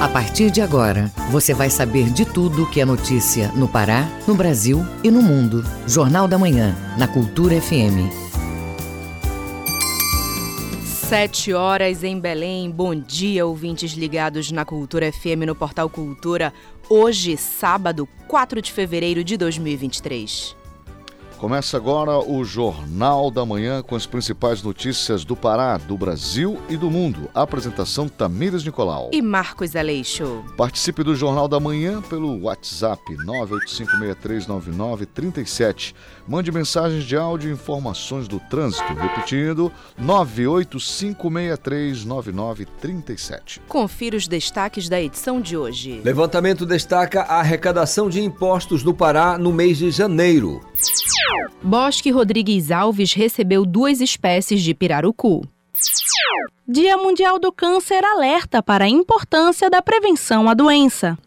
A partir de agora, você vai saber de tudo que é notícia no Pará, no Brasil e no mundo. Jornal da Manhã, na Cultura FM. Sete horas em Belém. Bom dia, ouvintes ligados na Cultura FM no Portal Cultura. Hoje, sábado, 4 de fevereiro de 2023. Começa agora o Jornal da Manhã com as principais notícias do Pará, do Brasil e do mundo. apresentação Tamires Nicolau. E Marcos Aleixo. Participe do Jornal da Manhã pelo WhatsApp 985639937. Mande mensagens de áudio e informações do trânsito. Repetindo, 985639937. Confira os destaques da edição de hoje. Levantamento destaca a arrecadação de impostos no Pará no mês de janeiro. Bosque Rodrigues Alves recebeu duas espécies de pirarucu. Dia Mundial do Câncer alerta para a importância da prevenção à doença.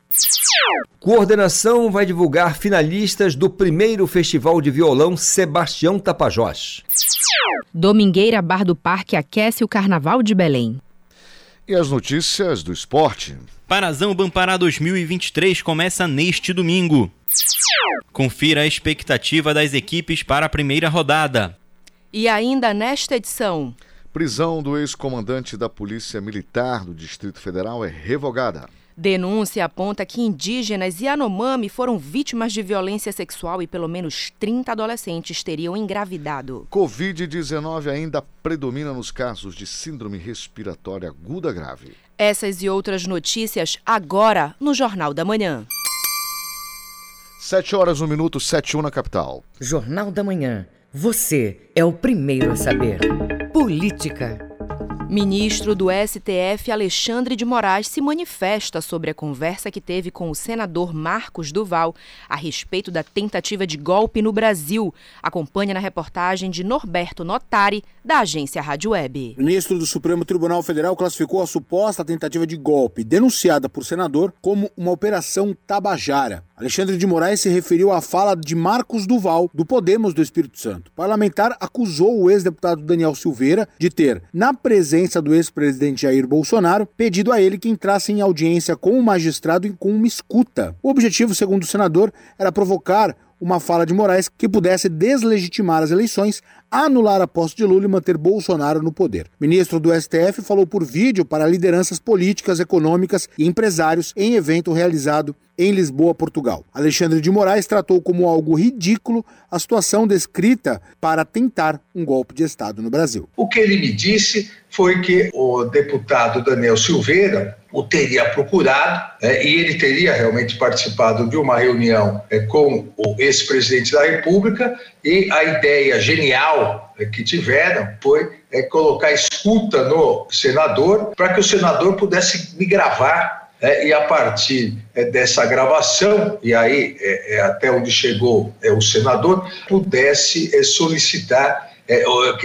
Coordenação vai divulgar finalistas do primeiro Festival de Violão Sebastião Tapajós. Domingueira Bar do Parque aquece o Carnaval de Belém. E as notícias do esporte. Parazão Bampará 2023 começa neste domingo. Confira a expectativa das equipes para a primeira rodada. E ainda nesta edição. Prisão do ex-comandante da Polícia Militar do Distrito Federal é revogada. Denúncia aponta que indígenas e Anomami foram vítimas de violência sexual e pelo menos 30 adolescentes teriam engravidado. Covid-19 ainda predomina nos casos de síndrome respiratória aguda grave. Essas e outras notícias agora no Jornal da Manhã. 7 horas, 1 minuto, 7 1 na capital. Jornal da Manhã. Você é o primeiro a saber. Política. Ministro do STF Alexandre de Moraes se manifesta sobre a conversa que teve com o senador Marcos Duval a respeito da tentativa de golpe no Brasil. Acompanhe na reportagem de Norberto Notari, da agência Rádio Web. O ministro do Supremo Tribunal Federal classificou a suposta tentativa de golpe, denunciada por senador, como uma operação tabajara. Alexandre de Moraes se referiu à fala de Marcos Duval, do Podemos do Espírito Santo. O parlamentar acusou o ex-deputado Daniel Silveira de ter, na presença do ex-presidente Jair Bolsonaro, pedido a ele que entrasse em audiência com o magistrado e com uma escuta. O objetivo, segundo o senador, era provocar uma fala de Moraes que pudesse deslegitimar as eleições, anular a posse de Lula e manter Bolsonaro no poder. O ministro do STF falou por vídeo para lideranças políticas, econômicas e empresários em evento realizado em Lisboa, Portugal. Alexandre de Moraes tratou como algo ridículo a situação descrita para tentar um golpe de Estado no Brasil. O que ele me disse foi que o deputado Daniel Silveira o teria procurado é, e ele teria realmente participado de uma reunião é, com o ex-presidente da República e a ideia genial que tiveram foi é, colocar escuta no senador para que o senador pudesse me gravar é, e a partir é, dessa gravação, e aí até onde chegou o senador, pudesse solicitar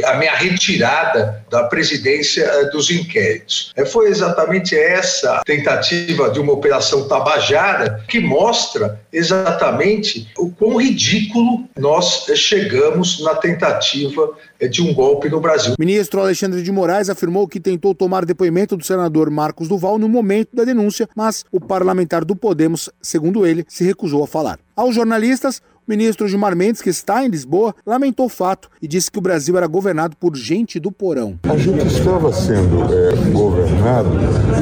a minha retirada da presidência é, dos inquéritos. É, foi exatamente essa tentativa de uma operação tabajara que mostra exatamente o quão ridículo nós chegamos na tentativa de um golpe no Brasil. O ministro Alexandre de Moraes afirmou que tentou tomar depoimento do senador Marcos Duval no momento da denúncia, mas o parlamentar do Podemos, segundo ele, se recusou a falar. Aos jornalistas, ministro Gilmar Mendes, que está em Lisboa, lamentou o fato e disse que o Brasil era governado por gente do porão. A gente estava sendo é, governado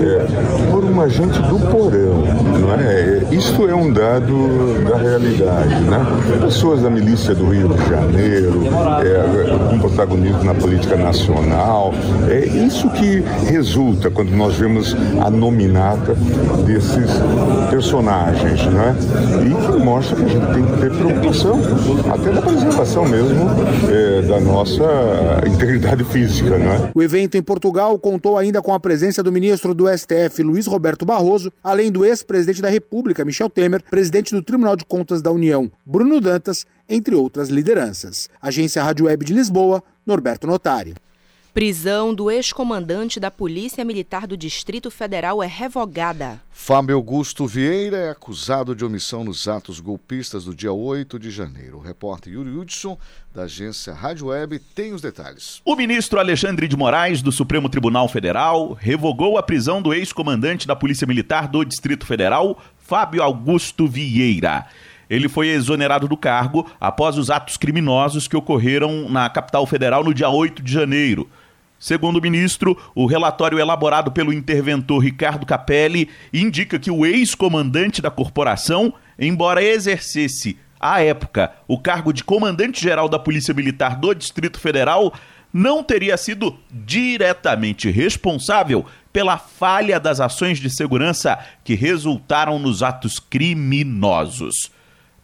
é, por uma gente do porão, não é? Isto é um dado da realidade, né? Pessoas da milícia do Rio de Janeiro, é, com protagonismo na política nacional, é isso que resulta quando nós vemos a nominata desses personagens, né? E que mostra que a gente tem que ter preocupação preocupação, até da preservação mesmo é, da nossa integridade física. Né? O evento em Portugal contou ainda com a presença do ministro do STF, Luiz Roberto Barroso, além do ex-presidente da República, Michel Temer, presidente do Tribunal de Contas da União, Bruno Dantas, entre outras lideranças. Agência Rádio Web de Lisboa, Norberto Notari. Prisão do ex-comandante da Polícia Militar do Distrito Federal é revogada. Fábio Augusto Vieira é acusado de omissão nos atos golpistas do dia 8 de janeiro. O repórter Yuri Hudson, da agência Rádio Web, tem os detalhes. O ministro Alexandre de Moraes, do Supremo Tribunal Federal, revogou a prisão do ex-comandante da Polícia Militar do Distrito Federal, Fábio Augusto Vieira. Ele foi exonerado do cargo após os atos criminosos que ocorreram na capital federal no dia 8 de janeiro. Segundo o ministro, o relatório elaborado pelo interventor Ricardo Capelli indica que o ex-comandante da corporação, embora exercesse, à época, o cargo de comandante-geral da Polícia Militar do Distrito Federal, não teria sido diretamente responsável pela falha das ações de segurança que resultaram nos atos criminosos.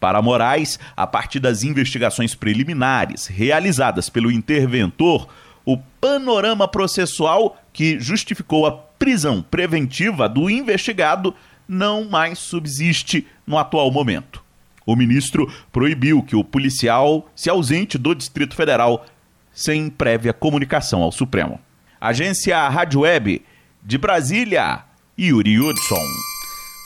Para Moraes, a partir das investigações preliminares realizadas pelo interventor, o panorama processual que justificou a prisão preventiva do investigado não mais subsiste no atual momento. O ministro proibiu que o policial se ausente do Distrito Federal sem prévia comunicação ao Supremo. Agência Rádio Web de Brasília, Yuri Hudson.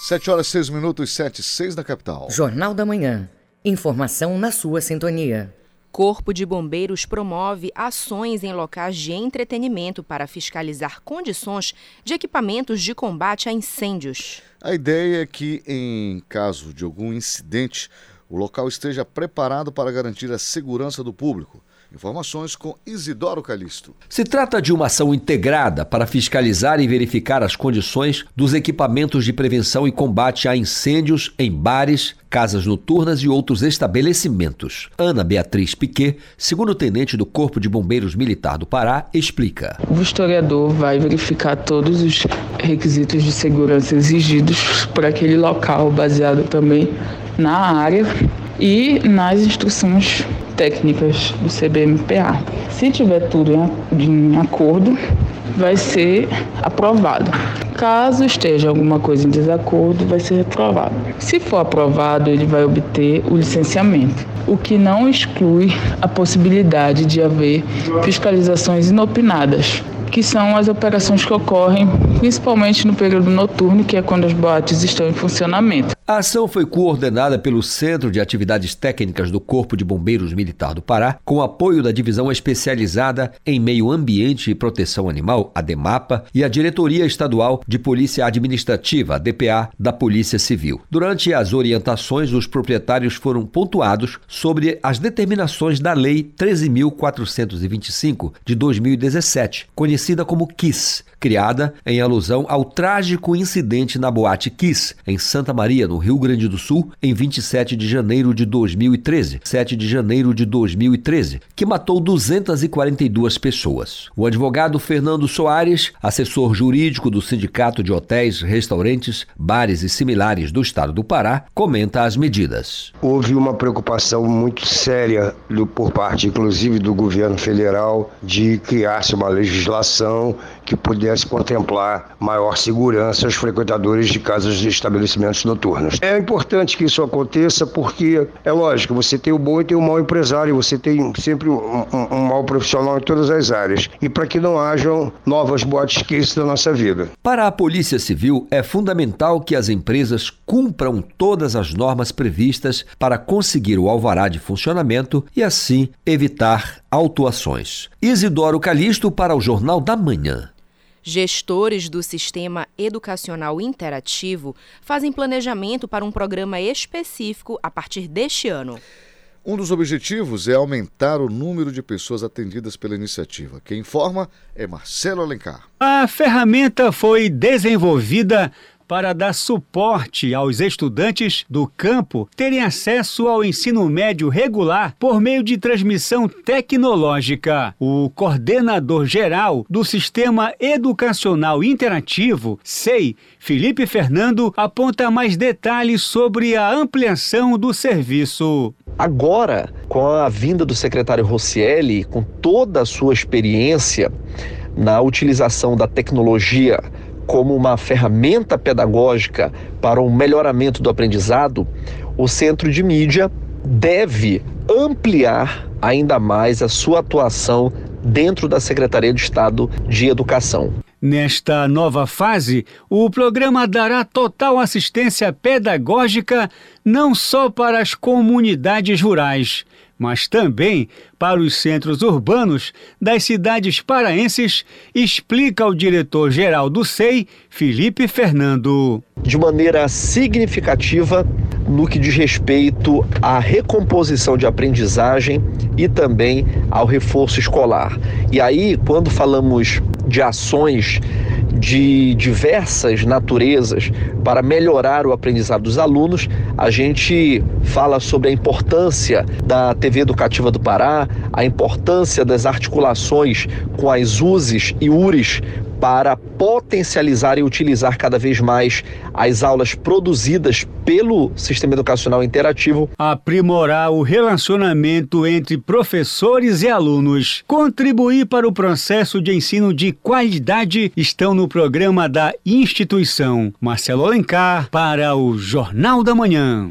7 horas 6 minutos, 7 6 da capital. Jornal da Manhã. Informação na sua sintonia. Corpo de Bombeiros promove ações em locais de entretenimento para fiscalizar condições de equipamentos de combate a incêndios. A ideia é que, em caso de algum incidente, o local esteja preparado para garantir a segurança do público. Informações com Isidoro Calixto. Se trata de uma ação integrada para fiscalizar e verificar as condições dos equipamentos de prevenção e combate a incêndios em bares, casas noturnas e outros estabelecimentos. Ana Beatriz Piquet, segundo tenente do Corpo de Bombeiros Militar do Pará, explica. O historiador vai verificar todos os requisitos de segurança exigidos por aquele local, baseado também na área e nas instruções técnicas do CBMPA. Se tiver tudo em acordo, vai ser aprovado. Caso esteja alguma coisa em desacordo, vai ser reprovado. Se for aprovado, ele vai obter o licenciamento, o que não exclui a possibilidade de haver fiscalizações inopinadas, que são as operações que ocorrem principalmente no período noturno, que é quando as boates estão em funcionamento. A ação foi coordenada pelo Centro de Atividades Técnicas do Corpo de Bombeiros Militar do Pará, com apoio da Divisão Especializada em Meio Ambiente e Proteção Animal, a DEMAPA, e a Diretoria Estadual de Polícia Administrativa, DPA, da Polícia Civil. Durante as orientações, os proprietários foram pontuados sobre as determinações da Lei 13.425 de 2017, conhecida como KISS, criada em alusão ao trágico incidente na Boate Kiss, em Santa Maria, no Rio Grande do Sul, em 27 de janeiro de 2013, 7 de janeiro de 2013, que matou 242 pessoas. O advogado Fernando Soares, assessor jurídico do Sindicato de Hotéis, Restaurantes, Bares e Similares do Estado do Pará, comenta as medidas. Houve uma preocupação muito séria do, por parte, inclusive, do governo federal de criar-se uma legislação que pudesse contemplar maior segurança aos frequentadores de casas e estabelecimentos noturnos. É importante que isso aconteça porque, é lógico, você tem o bom e tem o mau empresário, você tem sempre um, um, um mau profissional em todas as áreas. E para que não hajam novas boates isso na nossa vida. Para a Polícia Civil, é fundamental que as empresas cumpram todas as normas previstas para conseguir o alvará de funcionamento e, assim, evitar autuações. Isidoro Calixto para o Jornal da Manhã. Gestores do Sistema Educacional Interativo fazem planejamento para um programa específico a partir deste ano. Um dos objetivos é aumentar o número de pessoas atendidas pela iniciativa. Quem informa é Marcelo Alencar. A ferramenta foi desenvolvida para dar suporte aos estudantes do campo terem acesso ao ensino médio regular por meio de transmissão tecnológica. O coordenador geral do Sistema Educacional Interativo, SEI, Felipe Fernando, aponta mais detalhes sobre a ampliação do serviço. Agora, com a vinda do secretário Rossielli, com toda a sua experiência na utilização da tecnologia como uma ferramenta pedagógica para o melhoramento do aprendizado, o Centro de Mídia deve ampliar ainda mais a sua atuação dentro da Secretaria de Estado de Educação. Nesta nova fase, o programa dará total assistência pedagógica não só para as comunidades rurais, mas também para os centros urbanos das cidades paraenses, explica o diretor-geral do SEI, Felipe Fernando. De maneira significativa no que diz respeito à recomposição de aprendizagem e também ao reforço escolar. E aí, quando falamos de ações de diversas naturezas para melhorar o aprendizado dos alunos. A gente fala sobre a importância da TV Educativa do Pará, a importância das articulações com as USES e URIs para potencializar e utilizar cada vez mais as aulas produzidas pelo sistema educacional interativo. Aprimorar o relacionamento entre professores e alunos. Contribuir para o processo de ensino de qualidade estão no programa da instituição. Marcelo Alencar para o Jornal da Manhã.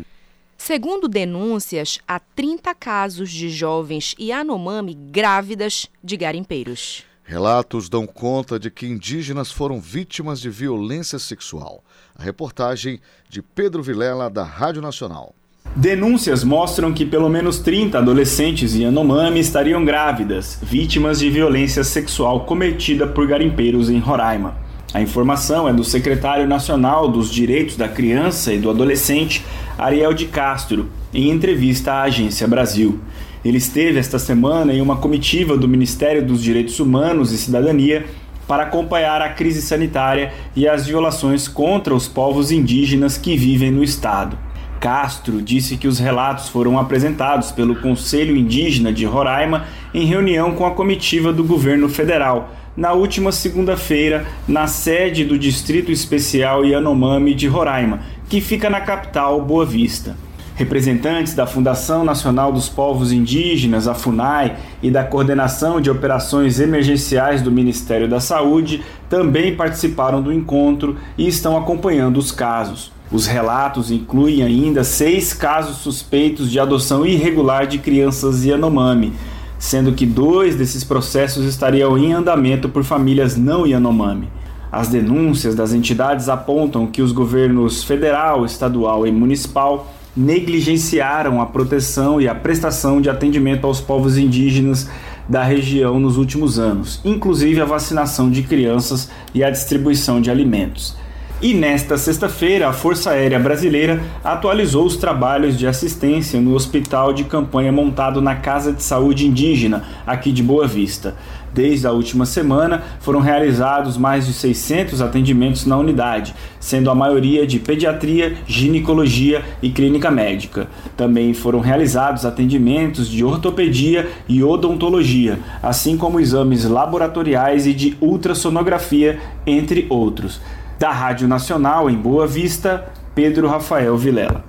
Segundo denúncias, há 30 casos de jovens Yanomami grávidas de garimpeiros. Relatos dão conta de que indígenas foram vítimas de violência sexual. A reportagem de Pedro Vilela, da Rádio Nacional. Denúncias mostram que pelo menos 30 adolescentes Yanomami estariam grávidas, vítimas de violência sexual cometida por garimpeiros em Roraima. A informação é do secretário nacional dos Direitos da Criança e do Adolescente, Ariel de Castro, em entrevista à Agência Brasil. Ele esteve esta semana em uma comitiva do Ministério dos Direitos Humanos e Cidadania para acompanhar a crise sanitária e as violações contra os povos indígenas que vivem no estado. Castro disse que os relatos foram apresentados pelo Conselho Indígena de Roraima em reunião com a comitiva do governo federal, na última segunda-feira, na sede do Distrito Especial Yanomami de Roraima, que fica na capital Boa Vista. Representantes da Fundação Nacional dos Povos Indígenas, a FUNAI, e da Coordenação de Operações Emergenciais do Ministério da Saúde também participaram do encontro e estão acompanhando os casos. Os relatos incluem ainda seis casos suspeitos de adoção irregular de crianças Yanomami, sendo que dois desses processos estariam em andamento por famílias não Yanomami. As denúncias das entidades apontam que os governos federal, estadual e municipal negligenciaram a proteção e a prestação de atendimento aos povos indígenas da região nos últimos anos, inclusive a vacinação de crianças e a distribuição de alimentos. E nesta sexta-feira, a Força Aérea Brasileira atualizou os trabalhos de assistência no hospital de campanha montado na Casa de Saúde Indígena, aqui de Boa Vista. Desde a última semana, foram realizados mais de 600 atendimentos na unidade, sendo a maioria de pediatria, ginecologia e clínica médica. Também foram realizados atendimentos de ortopedia e odontologia, assim como exames laboratoriais e de ultrassonografia, entre outros. Da Rádio Nacional em Boa Vista, Pedro Rafael Vilela.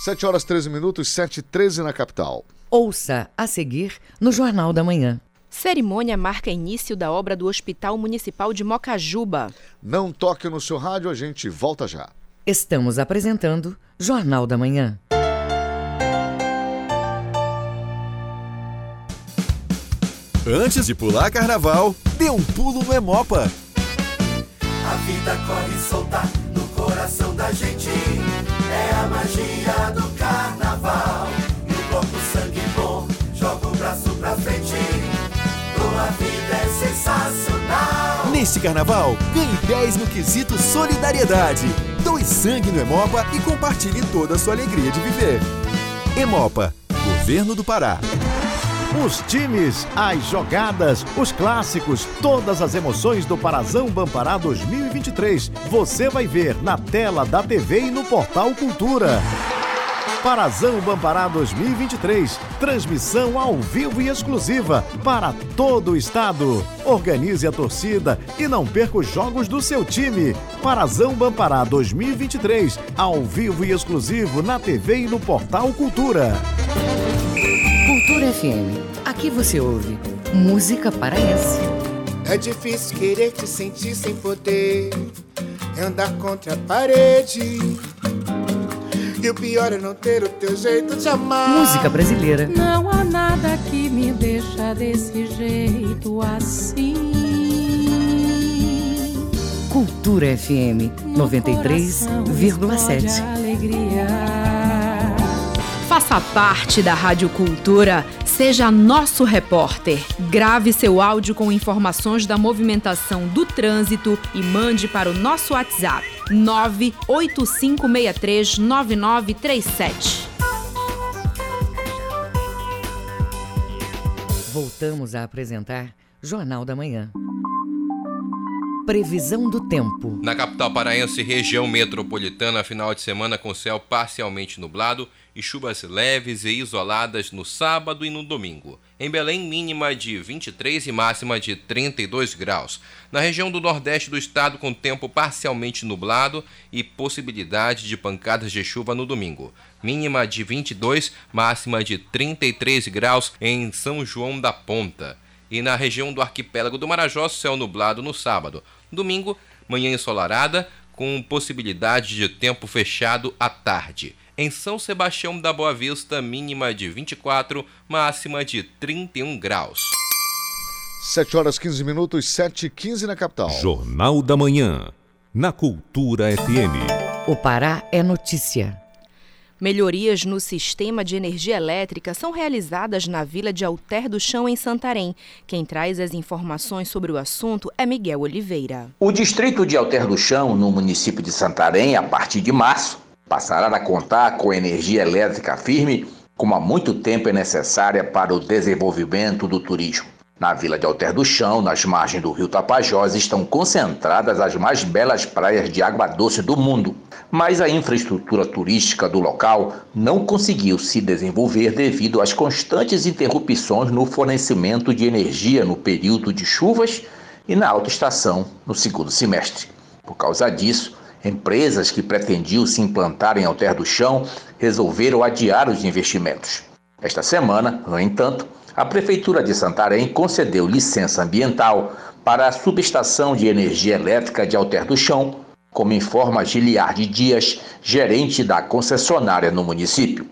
7 horas 13 minutos, 7 e 13 na capital. Ouça a seguir no Jornal da Manhã. Cerimônia marca início da obra do Hospital Municipal de Mocajuba. Não toque no seu rádio, a gente volta já. Estamos apresentando Jornal da Manhã. Antes de pular carnaval, dê um pulo no Emopa. A vida corre solta no coração da gente. É a magia do carnaval. Vida é sensacional. Neste carnaval, ganhe 10 no quesito solidariedade. Doe sangue no Emopa e compartilhe toda a sua alegria de viver. Emopa, Governo do Pará. Os times, as jogadas, os clássicos, todas as emoções do Parazão Bampará 2023. Você vai ver na tela da TV e no Portal Cultura. Parazão Bampará 2023. Transmissão ao vivo e exclusiva para todo o estado. Organize a torcida e não perca os jogos do seu time. Parazão Bampará 2023. Ao vivo e exclusivo na TV e no Portal Cultura. Cultura FM. Aqui você ouve música paraense. É difícil querer te sentir sem poder. É andar contra a parede. E o pior é não ter o teu jeito de amar. Música brasileira. Não há nada que me me deixa desse jeito assim. Cultura FM 93,7. Faça parte da Rádio Cultura, seja nosso repórter. Grave seu áudio com informações da movimentação do trânsito e mande para o nosso WhatsApp 985639937. Voltamos a apresentar Jornal da Manhã. Previsão do tempo. Na capital paraense, região metropolitana, final de semana com céu parcialmente nublado e chuvas leves e isoladas no sábado e no domingo. Em Belém, mínima de 23 e máxima de 32 graus. Na região do nordeste do estado, com tempo parcialmente nublado e possibilidade de pancadas de chuva no domingo. Mínima de 22, máxima de 33 graus em São João da Ponta. E na região do arquipélago do Marajó, céu nublado no sábado. Domingo, manhã ensolarada, com possibilidade de tempo fechado à tarde. Em São Sebastião da Boa Vista, mínima de 24, máxima de 31 graus. 7 horas 15 minutos, 7 e 15 na capital. Jornal da Manhã, na Cultura FM. O Pará é notícia. Melhorias no sistema de energia elétrica são realizadas na Vila de Alter do Chão, em Santarém. Quem traz as informações sobre o assunto é Miguel Oliveira. O distrito de Alter do Chão, no município de Santarém, a partir de março, passará a contar com energia elétrica firme, como há muito tempo é necessária para o desenvolvimento do turismo. Na Vila de Alter do Chão, nas margens do rio Tapajós, estão concentradas as mais belas praias de água doce do mundo. Mas a infraestrutura turística do local não conseguiu se desenvolver devido às constantes interrupções no fornecimento de energia no período de chuvas e na alta estação no segundo semestre. Por causa disso, empresas que pretendiam se implantar em Alter do Chão resolveram adiar os investimentos. Esta semana, no entanto, a Prefeitura de Santarém concedeu licença ambiental para a subestação de energia elétrica de Alter do Chão, como informa Giliardi Dias, gerente da concessionária no município.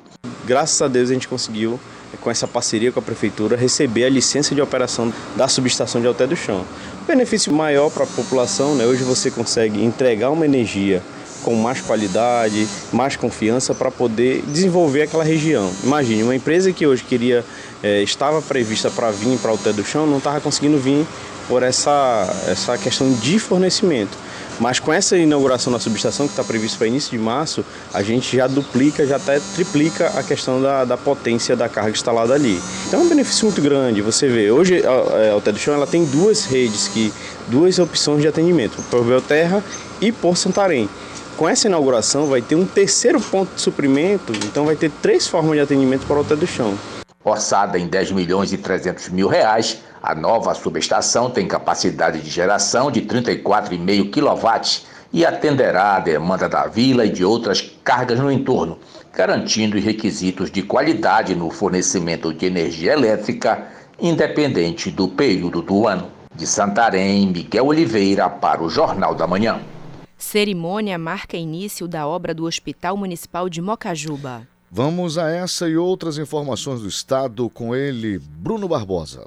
Graças a Deus a gente conseguiu, com essa parceria com a Prefeitura, receber a licença de operação da subestação de Alter do Chão. benefício maior para a população, né? hoje você consegue entregar uma energia com mais qualidade, mais confiança para poder desenvolver aquela região. Imagine, uma empresa que hoje queria, é, estava prevista para vir para o Té do Chão, não estava conseguindo vir por essa, essa questão de fornecimento. Mas com essa inauguração da subestação, que está prevista para início de março, a gente já duplica, já até triplica a questão da, da potência da carga instalada ali. Então é um benefício muito grande. Você vê, hoje a, a do Chão ela tem duas redes, que, duas opções de atendimento, por Belterra e por Santarém. Com essa inauguração vai ter um terceiro ponto de suprimento, então vai ter três formas de atendimento para o Alter do Chão. Orçada em 10 milhões e 300 mil reais, a nova subestação tem capacidade de geração de 34,5 kW e atenderá a demanda da vila e de outras cargas no entorno, garantindo requisitos de qualidade no fornecimento de energia elétrica, independente do período do ano. De Santarém, Miguel Oliveira para o Jornal da Manhã. Cerimônia marca início da obra do Hospital Municipal de Mocajuba. Vamos a essa e outras informações do estado com ele, Bruno Barbosa.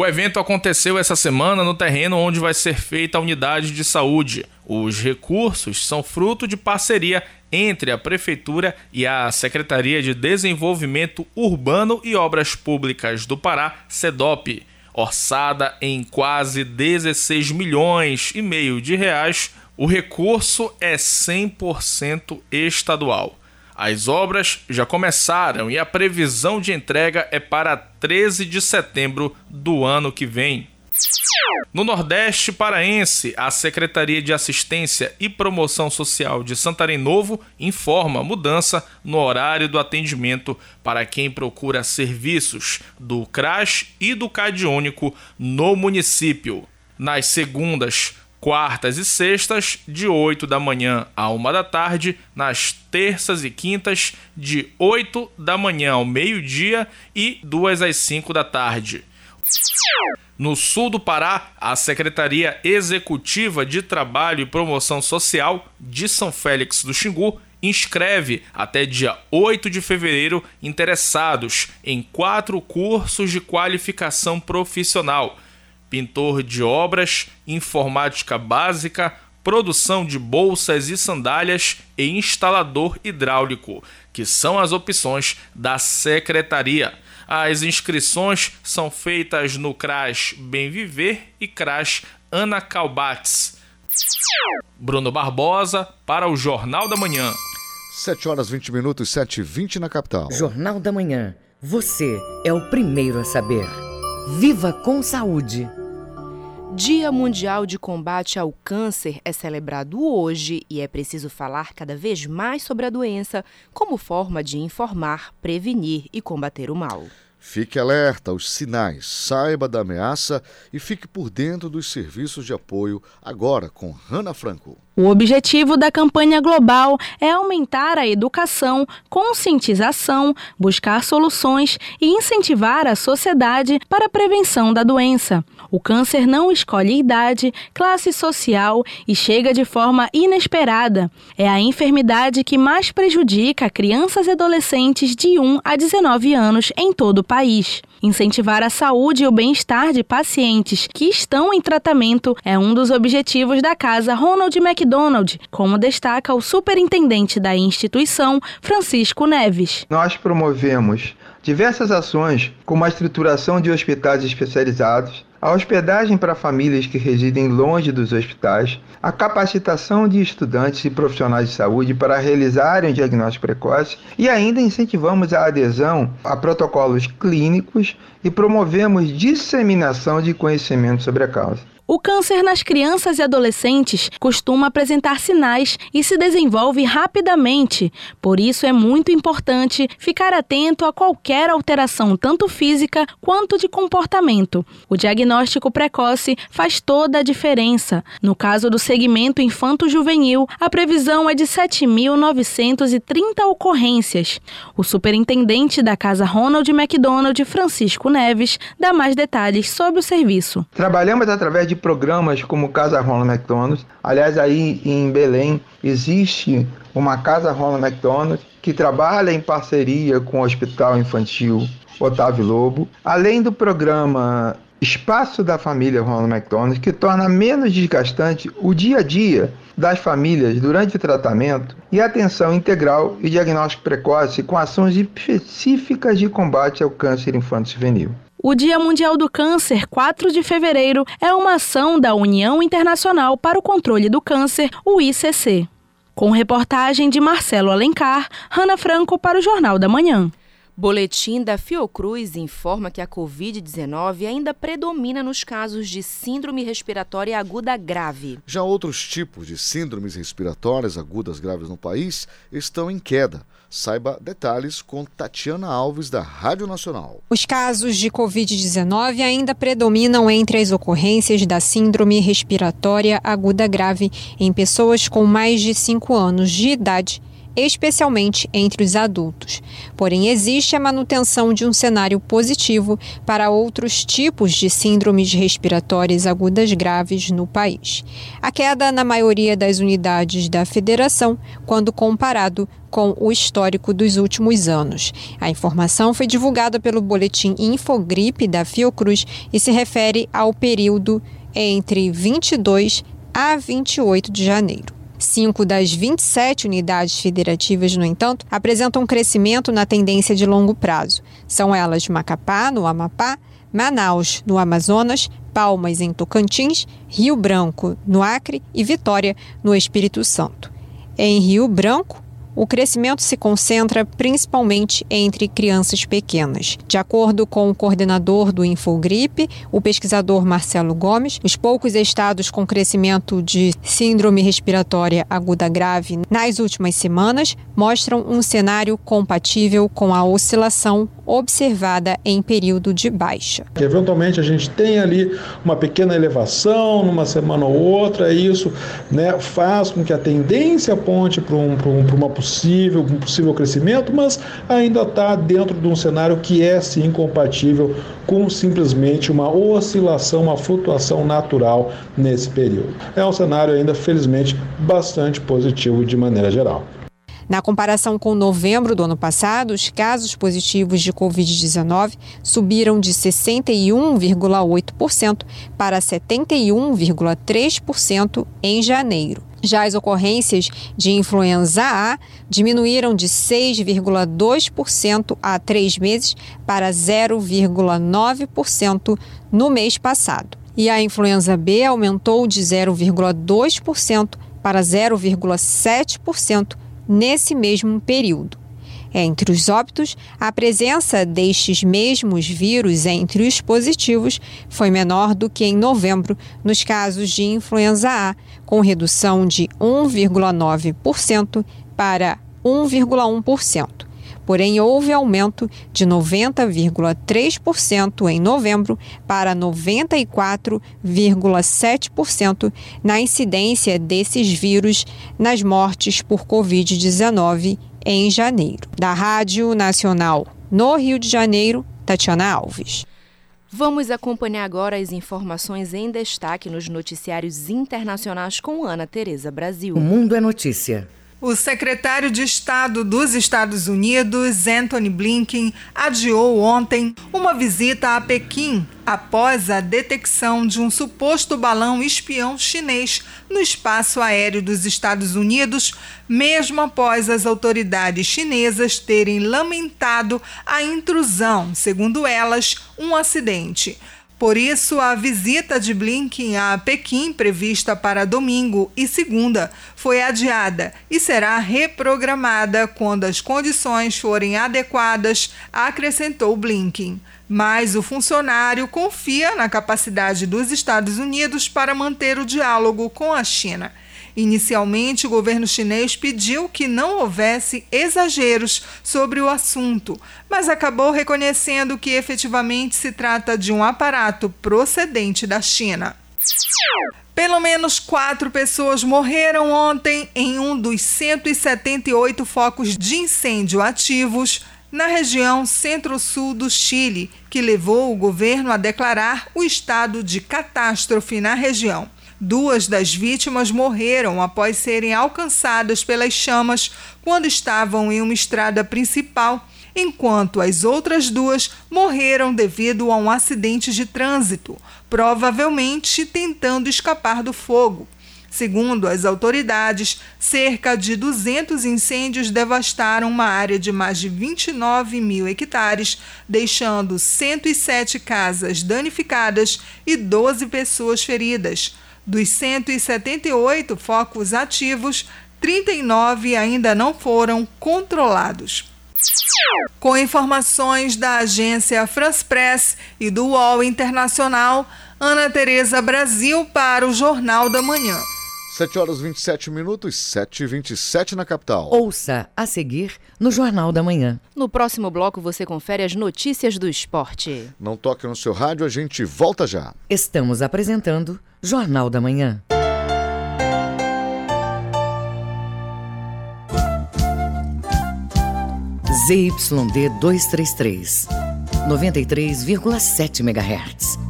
O evento aconteceu essa semana no terreno onde vai ser feita a unidade de saúde. Os recursos são fruto de parceria entre a Prefeitura e a Secretaria de Desenvolvimento Urbano e Obras Públicas do Pará, SEDOP, orçada em quase 16 milhões e meio de reais o recurso é 100% estadual. As obras já começaram e a previsão de entrega é para 13 de setembro do ano que vem. No Nordeste Paraense, a Secretaria de Assistência e Promoção Social de Santarém Novo informa mudança no horário do atendimento para quem procura serviços do CRAS e do CAD Único no município. Nas segundas, quartas e sextas, de 8 da manhã a 1 da tarde, nas terças e quintas, de 8 da manhã ao meio-dia e 2 às 5 da tarde. No sul do Pará, a Secretaria Executiva de Trabalho e Promoção Social de São Félix do Xingu inscreve até dia 8 de fevereiro interessados em quatro cursos de qualificação profissional: pintor de obras, informática básica, produção de bolsas e sandálias e instalador hidráulico, que são as opções da secretaria. As inscrições são feitas no CRAS Bem Viver e CRAS Ana Calbates. Bruno Barbosa para o Jornal da Manhã. 7 horas 20 minutos, 7 e 20 na capital. Jornal da Manhã. Você é o primeiro a saber. Viva com saúde! Dia Mundial de Combate ao Câncer é celebrado hoje e é preciso falar cada vez mais sobre a doença como forma de informar, prevenir e combater o mal. Fique alerta aos sinais, saiba da ameaça e fique por dentro dos serviços de apoio agora com Hanna Franco. O objetivo da campanha global é aumentar a educação, conscientização, buscar soluções e incentivar a sociedade para a prevenção da doença. O câncer não escolhe idade, classe social e chega de forma inesperada. É a enfermidade que mais prejudica crianças e adolescentes de 1 a 19 anos em todo o país. Incentivar a saúde e o bem-estar de pacientes que estão em tratamento é um dos objetivos da Casa Ronald McDonald, como destaca o superintendente da instituição, Francisco Neves. Nós promovemos diversas ações, como a estruturação de hospitais especializados, a hospedagem para famílias que residem longe dos hospitais, a capacitação de estudantes e profissionais de saúde para realizarem o diagnóstico precoce e ainda incentivamos a adesão a protocolos clínicos e promovemos disseminação de conhecimento sobre a causa. O câncer nas crianças e adolescentes costuma apresentar sinais e se desenvolve rapidamente. Por isso é muito importante ficar atento a qualquer alteração, tanto física quanto de comportamento. O diagnóstico precoce faz toda a diferença. No caso do segmento infanto-juvenil, a previsão é de 7.930 ocorrências. O superintendente da Casa Ronald McDonald, Francisco Neves, dá mais detalhes sobre o serviço. Trabalhamos através de programas como Casa Ronald McDonald. Aliás, aí em Belém existe uma Casa Ronald McDonald que trabalha em parceria com o Hospital Infantil Otávio Lobo, além do programa Espaço da Família Ronald McDonald, que torna menos desgastante o dia a dia das famílias durante o tratamento e atenção integral e diagnóstico precoce com ações específicas de combate ao câncer infanto-juvenil. O Dia Mundial do Câncer, 4 de fevereiro, é uma ação da União Internacional para o Controle do Câncer, o ICC. Com reportagem de Marcelo Alencar, Rana Franco para o Jornal da Manhã. Boletim da Fiocruz informa que a Covid-19 ainda predomina nos casos de síndrome respiratória aguda grave. Já outros tipos de síndromes respiratórias agudas graves no país estão em queda. Saiba detalhes com Tatiana Alves, da Rádio Nacional. Os casos de Covid-19 ainda predominam entre as ocorrências da síndrome respiratória aguda grave em pessoas com mais de 5 anos de idade especialmente entre os adultos. Porém, existe a manutenção de um cenário positivo para outros tipos de síndromes respiratórias agudas graves no país. A queda na maioria das unidades da federação, quando comparado com o histórico dos últimos anos. A informação foi divulgada pelo boletim Infogripe da Fiocruz e se refere ao período entre 22 a 28 de janeiro. Cinco das 27 unidades federativas, no entanto, apresentam crescimento na tendência de longo prazo. São elas Macapá, no Amapá, Manaus, no Amazonas, Palmas, em Tocantins, Rio Branco, no Acre e Vitória, no Espírito Santo. Em Rio Branco, o crescimento se concentra principalmente entre crianças pequenas. De acordo com o coordenador do Infogripe, o pesquisador Marcelo Gomes, os poucos estados com crescimento de síndrome respiratória aguda grave nas últimas semanas mostram um cenário compatível com a oscilação observada em período de baixa. Eventualmente a gente tem ali uma pequena elevação numa semana ou outra, e isso né, faz com que a tendência aponte para um, um, uma possível, um possível crescimento, mas ainda está dentro de um cenário que é sim compatível com simplesmente uma oscilação, uma flutuação natural nesse período. É um cenário ainda, felizmente, bastante positivo de maneira geral. Na comparação com novembro do ano passado, os casos positivos de Covid-19 subiram de 61,8% para 71,3% em janeiro. Já as ocorrências de influenza A diminuíram de 6,2% há três meses para 0,9% no mês passado. E a influenza B aumentou de 0,2% para 0,7% nesse mesmo período. Entre os óbitos, a presença destes mesmos vírus entre os positivos foi menor do que em novembro nos casos de influenza A, com redução de 1,9% para 1,1%. Porém, houve aumento de 90,3% em novembro para 94,7% na incidência desses vírus nas mortes por Covid-19 em janeiro. Da Rádio Nacional no Rio de Janeiro, Tatiana Alves. Vamos acompanhar agora as informações em destaque nos noticiários internacionais com Ana Tereza Brasil. O Mundo é Notícia. O secretário de Estado dos Estados Unidos, Anthony Blinken, adiou ontem uma visita a Pequim após a detecção de um suposto balão espião chinês no espaço aéreo dos Estados Unidos, mesmo após as autoridades chinesas terem lamentado a intrusão, segundo elas, um acidente. Por isso, a visita de Blinken a Pequim, prevista para domingo e segunda, foi adiada e será reprogramada quando as condições forem adequadas, acrescentou Blinken. Mas o funcionário confia na capacidade dos Estados Unidos para manter o diálogo com a China. Inicialmente, o governo chinês pediu que não houvesse exageros sobre o assunto, mas acabou reconhecendo que efetivamente se trata de um aparato procedente da China. Pelo menos quatro pessoas morreram ontem em um dos 178 focos de incêndio ativos na região centro-sul do Chile, que levou o governo a declarar o estado de catástrofe na região. Duas das vítimas morreram após serem alcançadas pelas chamas quando estavam em uma estrada principal, enquanto as outras duas morreram devido a um acidente de trânsito, provavelmente tentando escapar do fogo. Segundo as autoridades, cerca de 200 incêndios devastaram uma área de mais de 29 mil hectares, deixando 107 casas danificadas e 12 pessoas feridas. Dos 178 focos ativos, 39 ainda não foram controlados. Com informações da agência France Press e do UOL Internacional, Ana Tereza Brasil para o Jornal da Manhã. 7 horas 27 minutos, 7 e 27 na capital. Ouça a seguir no Jornal da Manhã. No próximo bloco você confere as notícias do esporte. Não toque no seu rádio, a gente volta já. Estamos apresentando Jornal da Manhã. ZYD 233, 93,7 MHz.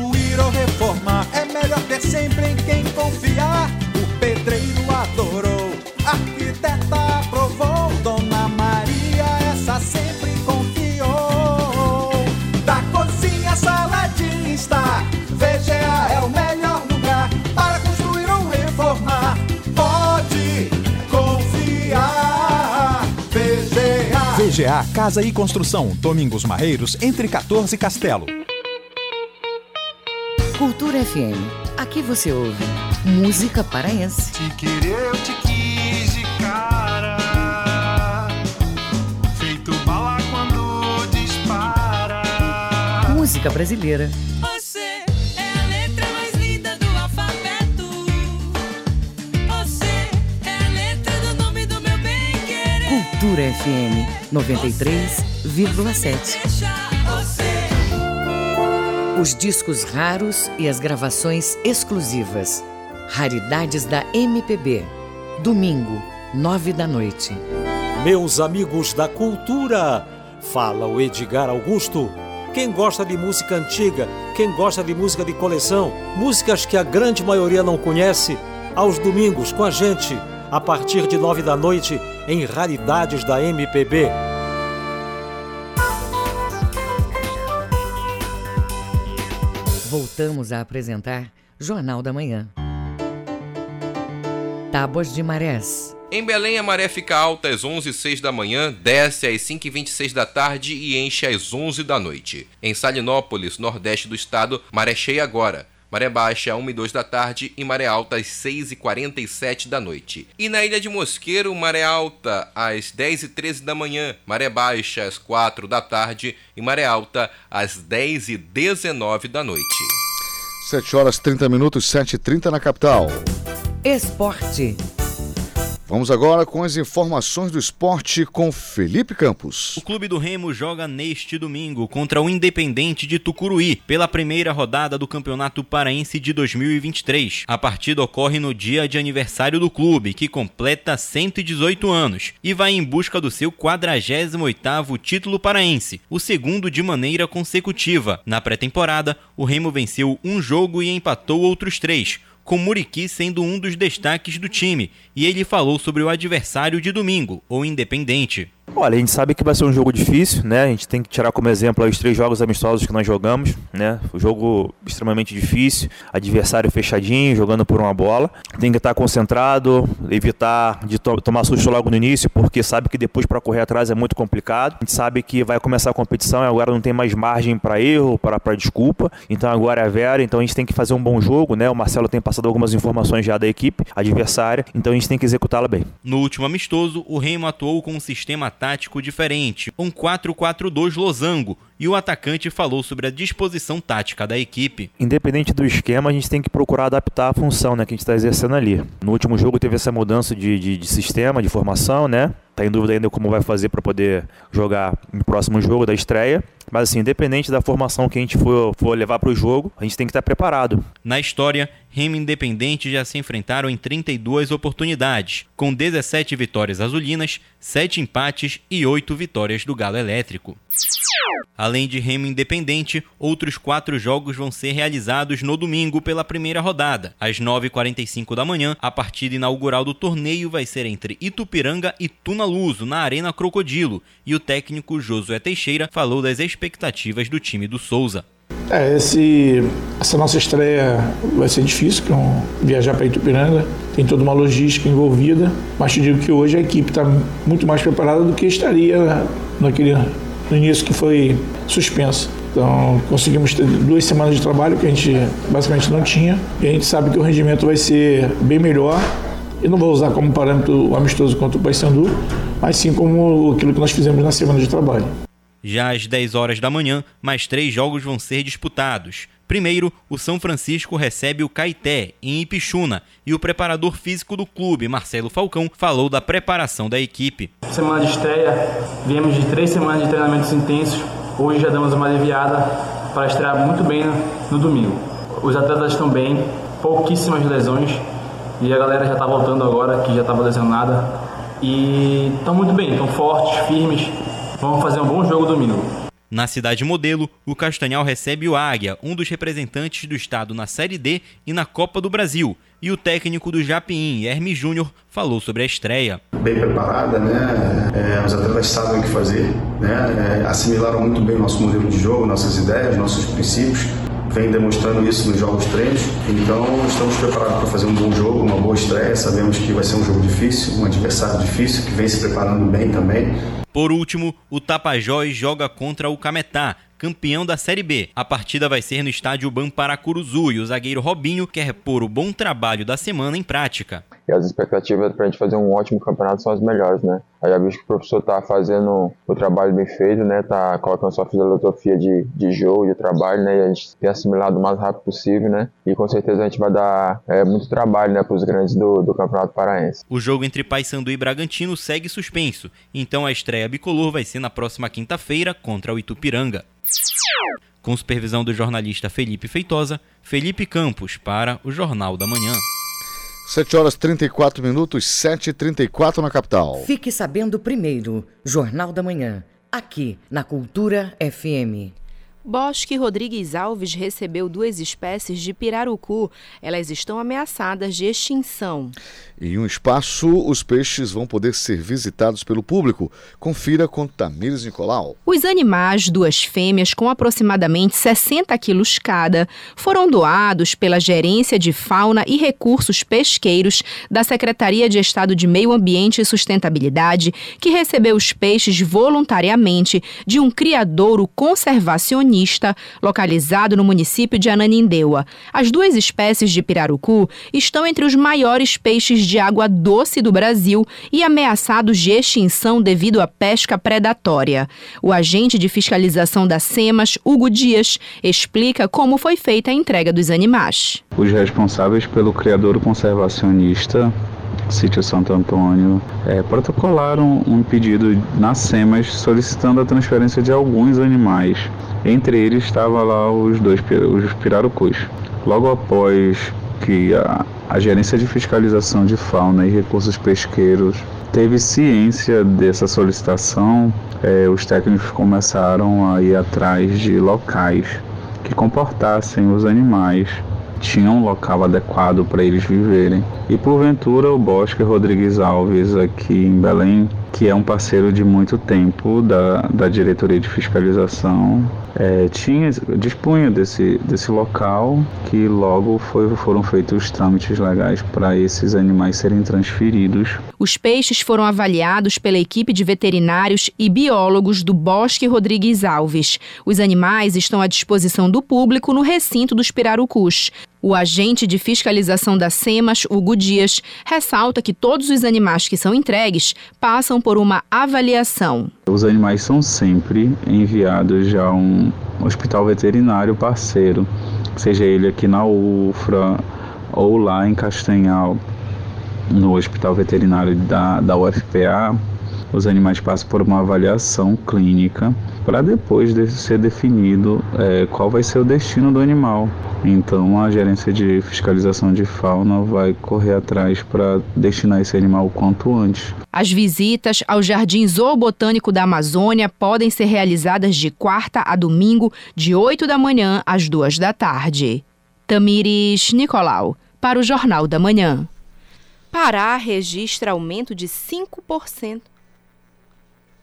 VGA Casa e Construção, Domingos Marreiros, entre 14 e Castelo. Cultura FM. Aqui você ouve música paraense. Te querer, eu te quis de cara. Feito bala quando dispara. Música brasileira. Cultura FM 93,7. Deixa você. Os discos raros e as gravações exclusivas. Raridades da MPB. Domingo, nove da noite. Meus amigos da cultura, fala o Edgar Augusto. Quem gosta de música antiga, quem gosta de música de coleção, músicas que a grande maioria não conhece, aos domingos com a gente, a partir de nove da noite, em Raridades da MPB. Voltamos a apresentar Jornal da Manhã. Tábuas de Marés. Em Belém, a maré fica alta às 11h06 da manhã, desce às 5h26 da tarde e enche às 11 da noite. Em Salinópolis, nordeste do estado, maré cheia agora. Maré baixa às 1 e 2 da tarde e maré alta às 6 e 47 da noite. E na ilha de Mosqueiro, maré alta às 10 e 13 da manhã, maré baixa às 4 da tarde e maré alta às 10 e 19 da noite. 7 horas 30 minutos, 7 e 30 na capital. Esporte. Vamos agora com as informações do esporte com Felipe Campos. O Clube do Remo joga neste domingo contra o Independente de Tucuruí pela primeira rodada do Campeonato Paraense de 2023. A partida ocorre no dia de aniversário do clube, que completa 118 anos e vai em busca do seu 48º título paraense, o segundo de maneira consecutiva. Na pré-temporada, o Remo venceu um jogo e empatou outros três com Muriqui sendo um dos destaques do time, e ele falou sobre o adversário de domingo, o Independente. Olha, a gente sabe que vai ser um jogo difícil, né? A gente tem que tirar como exemplo os três jogos amistosos que nós jogamos, né? O jogo extremamente difícil, adversário fechadinho, jogando por uma bola. Tem que estar concentrado, evitar de to tomar susto logo no início, porque sabe que depois para correr atrás é muito complicado. A gente sabe que vai começar a competição e agora não tem mais margem para erro, para desculpa. Então agora é a Vera, então a gente tem que fazer um bom jogo, né? O Marcelo tem passado algumas informações já da equipe adversária, então a gente tem que executá-la bem. No último amistoso, o Remo atuou com um sistema tático diferente, um 4-4-2 losango, e o atacante falou sobre a disposição tática da equipe. Independente do esquema, a gente tem que procurar adaptar a função né, que a gente está exercendo ali. No último jogo teve essa mudança de, de, de sistema, de formação, né? Tá em dúvida ainda como vai fazer para poder jogar no próximo jogo da estreia. Mas assim, independente da formação que a gente for, for levar para o jogo, a gente tem que estar preparado. Na história, Remo Independente já se enfrentaram em 32 oportunidades, com 17 vitórias azulinas, 7 empates e 8 vitórias do Galo Elétrico. Além de Remo Independente, outros quatro jogos vão ser realizados no domingo pela primeira rodada. Às 9h45 da manhã, a partida inaugural do torneio vai ser entre Itupiranga e Tunaluso, na Arena Crocodilo, e o técnico Josué Teixeira falou das expectativas do time do Souza. É, esse, essa nossa estreia vai ser difícil, é um, viajar para Itupiranga, tem toda uma logística envolvida, mas te digo que hoje a equipe está muito mais preparada do que estaria naquele no início que foi suspenso. Então, conseguimos ter duas semanas de trabalho que a gente basicamente não tinha, e a gente sabe que o rendimento vai ser bem melhor. E não vou usar como parâmetro o amistoso contra o Paysandu, mas sim como aquilo que nós fizemos na semana de trabalho. Já às 10 horas da manhã, mais três jogos vão ser disputados. Primeiro, o São Francisco recebe o Caeté, em Ipixuna, e o preparador físico do clube, Marcelo Falcão, falou da preparação da equipe. Semana de estreia, viemos de três semanas de treinamentos intensos, hoje já damos uma aliviada para estrear muito bem no domingo. Os atletas estão bem, pouquíssimas lesões, e a galera já está voltando agora, que já estava lesionada, e estão muito bem, estão fortes, firmes, vamos fazer um bom jogo domingo. Na cidade modelo, o Castanhal recebe o Águia, um dos representantes do estado na Série D e na Copa do Brasil. E o técnico do Japim, Hermes Júnior, falou sobre a estreia. Bem preparada, né? É, os atletas sabem o que fazer, né? É, assimilaram muito bem o nosso modelo de jogo, nossas ideias, nossos princípios. Vem demonstrando isso nos jogos treinos. Então, estamos preparados para fazer um bom jogo, uma boa estreia. Sabemos que vai ser um jogo difícil, um adversário difícil, que vem se preparando bem também. Por último, o Tapajós joga contra o Cametá, campeão da Série B. A partida vai ser no estádio Bamparacuruzu e o zagueiro Robinho quer pôr o bom trabalho da semana em prática. E as expectativas para a gente fazer um ótimo campeonato são as melhores, né? Aí já visto que o professor está fazendo o trabalho bem feito, né? Tá colocando sua filosofia de, de jogo, de trabalho, né? E a gente tem assimilado o mais rápido possível, né? E com certeza a gente vai dar é, muito trabalho, né? Para os grandes do, do Campeonato Paraense. O jogo entre Paysandu e Bragantino segue suspenso, então a estreia bicolor vai ser na próxima quinta-feira contra o Itupiranga. Com supervisão do jornalista Felipe Feitosa, Felipe Campos para o Jornal da Manhã. 7 horas 34 minutos, 7h34 na capital. Fique sabendo primeiro, Jornal da Manhã, aqui na Cultura FM. Bosque Rodrigues Alves recebeu duas espécies de pirarucu. Elas estão ameaçadas de extinção. Em um espaço, os peixes vão poder ser visitados pelo público. Confira com Tamires Nicolau. Os animais, duas fêmeas com aproximadamente 60 quilos cada, foram doados pela Gerência de Fauna e Recursos Pesqueiros da Secretaria de Estado de Meio Ambiente e Sustentabilidade, que recebeu os peixes voluntariamente de um criadouro conservacionista localizado no município de Ananindeua. As duas espécies de pirarucu estão entre os maiores peixes de água doce do Brasil e ameaçados de extinção devido à pesca predatória. O agente de fiscalização da SEMAS, Hugo Dias, explica como foi feita a entrega dos animais. Os responsáveis pelo criador conservacionista Sítio Santo Antônio, é, protocolaram um pedido na SEMAS solicitando a transferência de alguns animais. Entre eles estava lá os dois os pirarucus. Logo após que a, a Gerência de Fiscalização de Fauna e Recursos Pesqueiros teve ciência dessa solicitação, é, os técnicos começaram a ir atrás de locais que comportassem os animais tinha um local adequado para eles viverem. E porventura o Bosque Rodrigues Alves aqui em Belém, que é um parceiro de muito tempo da, da diretoria de fiscalização, é, tinha, dispunha desse, desse local que logo foi, foram feitos os trâmites legais para esses animais serem transferidos. Os peixes foram avaliados pela equipe de veterinários e biólogos do Bosque Rodrigues Alves. Os animais estão à disposição do público no recinto dos pirarucus. O agente de fiscalização da SEMAS, Hugo Dias, ressalta que todos os animais que são entregues passam por uma avaliação. Os animais são sempre enviados a um hospital veterinário parceiro, seja ele aqui na UFRA ou lá em Castanhal, no hospital veterinário da, da UFPA. Os animais passam por uma avaliação clínica para depois de ser definido é, qual vai ser o destino do animal. Então a gerência de fiscalização de fauna vai correr atrás para destinar esse animal o quanto antes. As visitas ao Jardim Zoobotânico da Amazônia podem ser realizadas de quarta a domingo, de 8 da manhã às 2 da tarde. Tamires Nicolau, para o Jornal da Manhã. Pará registra aumento de 5%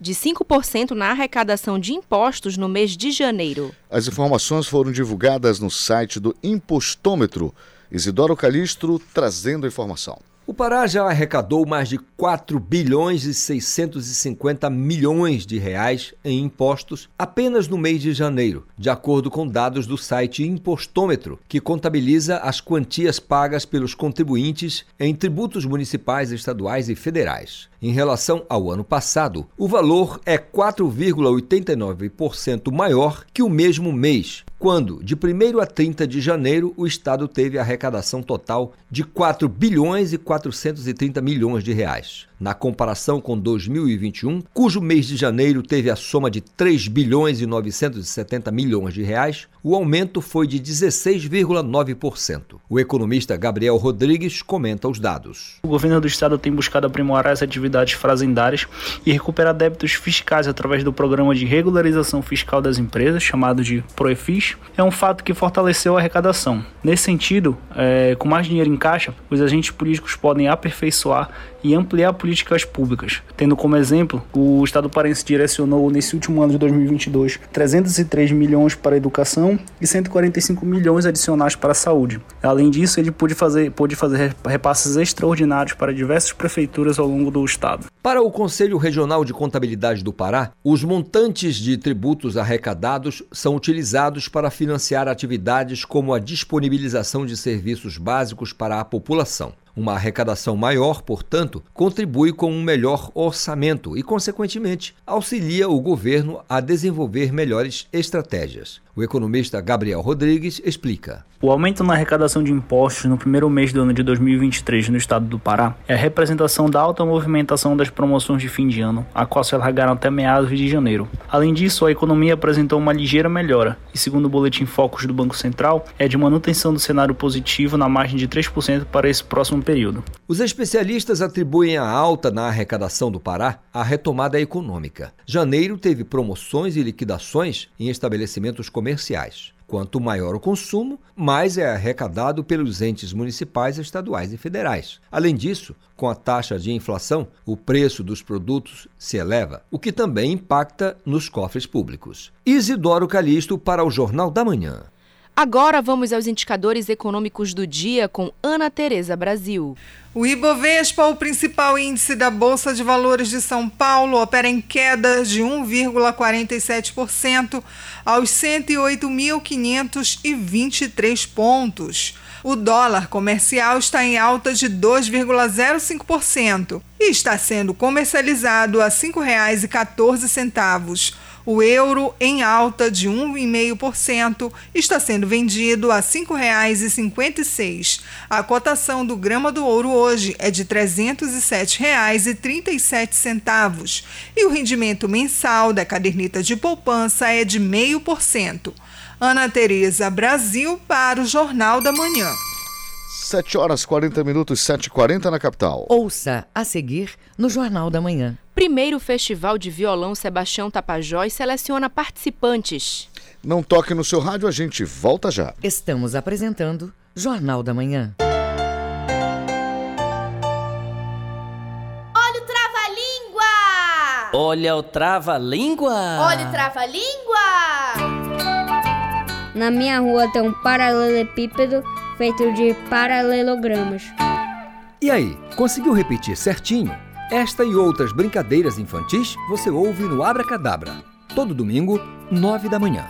de 5% na arrecadação de impostos no mês de janeiro. As informações foram divulgadas no site do Impostômetro. Isidoro Calistro trazendo a informação. O Pará já arrecadou mais de 4 bilhões e 650 milhões de reais em impostos apenas no mês de janeiro, de acordo com dados do site Impostômetro, que contabiliza as quantias pagas pelos contribuintes em tributos municipais, estaduais e federais. Em relação ao ano passado, o valor é 4,89% maior que o mesmo mês, quando, de 1 a 30 de janeiro, o Estado teve arrecadação total de 4 bilhões e 430 milhões de reais. Na comparação com 2021, cujo mês de janeiro teve a soma de 3 bilhões e 970 milhões de reais, o aumento foi de 16,9%. O economista Gabriel Rodrigues comenta os dados. O governo do estado tem buscado aprimorar as atividades fazendárias e recuperar débitos fiscais através do programa de regularização fiscal das empresas, chamado de PROEFIS. É um fato que fortaleceu a arrecadação. Nesse sentido, é, com mais dinheiro em caixa, os agentes políticos podem aperfeiçoar e ampliar políticas públicas. Tendo como exemplo, o Estado parense direcionou nesse último ano de 2022 303 milhões para a educação e 145 milhões adicionais para a saúde. Além disso, ele pôde fazer, pôde fazer repasses extraordinários para diversas prefeituras ao longo do Estado. Para o Conselho Regional de Contabilidade do Pará, os montantes de tributos arrecadados são utilizados para financiar atividades como a disponibilização de serviços básicos para a população. Uma arrecadação maior, portanto, contribui com um melhor orçamento e, consequentemente, auxilia o governo a desenvolver melhores estratégias. O economista Gabriel Rodrigues explica. O aumento na arrecadação de impostos no primeiro mês do ano de 2023 no estado do Pará é a representação da alta movimentação das promoções de fim de ano, a qual se alargaram até meados de janeiro. Além disso, a economia apresentou uma ligeira melhora e, segundo o boletim Focus do Banco Central, é de manutenção do cenário positivo na margem de 3% para esse próximo período. Os especialistas atribuem a alta na arrecadação do Pará à retomada econômica. Janeiro teve promoções e liquidações em estabelecimentos comerciais. Quanto maior o consumo, mais é arrecadado pelos entes municipais, estaduais e federais. Além disso, com a taxa de inflação, o preço dos produtos se eleva, o que também impacta nos cofres públicos. Isidoro Calixto para o Jornal da Manhã. Agora vamos aos indicadores econômicos do dia com Ana Tereza Brasil. O Ibovespa, o principal índice da Bolsa de Valores de São Paulo, opera em queda de 1,47% aos 108.523 pontos. O dólar comercial está em alta de 2,05% e está sendo comercializado a R$ 5,14. O euro, em alta de 1,5%, está sendo vendido a R$ 5,56. A cotação do grama do ouro hoje é de R$ 307,37 e o rendimento mensal da caderneta de poupança é de 0,5%. Ana Tereza Brasil para o Jornal da Manhã. 7 horas 40 minutos, 7h40 na capital. Ouça a seguir no Jornal da Manhã. Primeiro Festival de Violão Sebastião Tapajós seleciona participantes. Não toque no seu rádio, a gente volta já. Estamos apresentando Jornal da Manhã. Olha o trava-língua! Olha o trava-língua! Olha o trava-língua! Na minha rua tem um paralelepípedo feito de paralelogramas. E aí, conseguiu repetir certinho? Esta e outras brincadeiras infantis você ouve no Abra Cadabra, todo domingo, nove da manhã.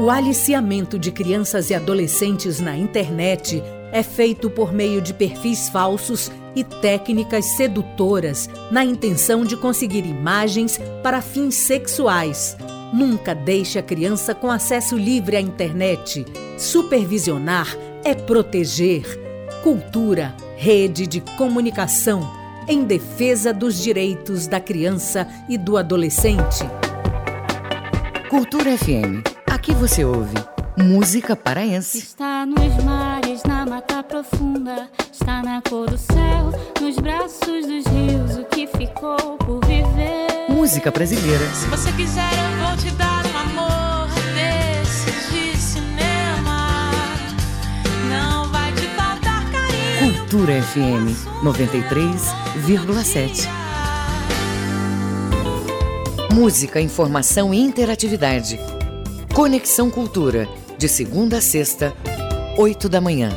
O aliciamento de crianças e adolescentes na internet é feito por meio de perfis falsos e técnicas sedutoras na intenção de conseguir imagens para fins sexuais. Nunca deixe a criança com acesso livre à internet. Supervisionar é proteger. Cultura, rede de comunicação em defesa dos direitos da criança e do adolescente. Cultura FM. Aqui você ouve música paraense. Está nos mares, profunda, está na cor do céu, nos braços dos rios, o que ficou por viver. Música brasileira. Se você quiser, eu vou te dar um amor desses de cinema. Não vai te faltar carinho. Cultura FM 93,7. Música, informação e interatividade. Conexão Cultura, de segunda a sexta, 8 da manhã.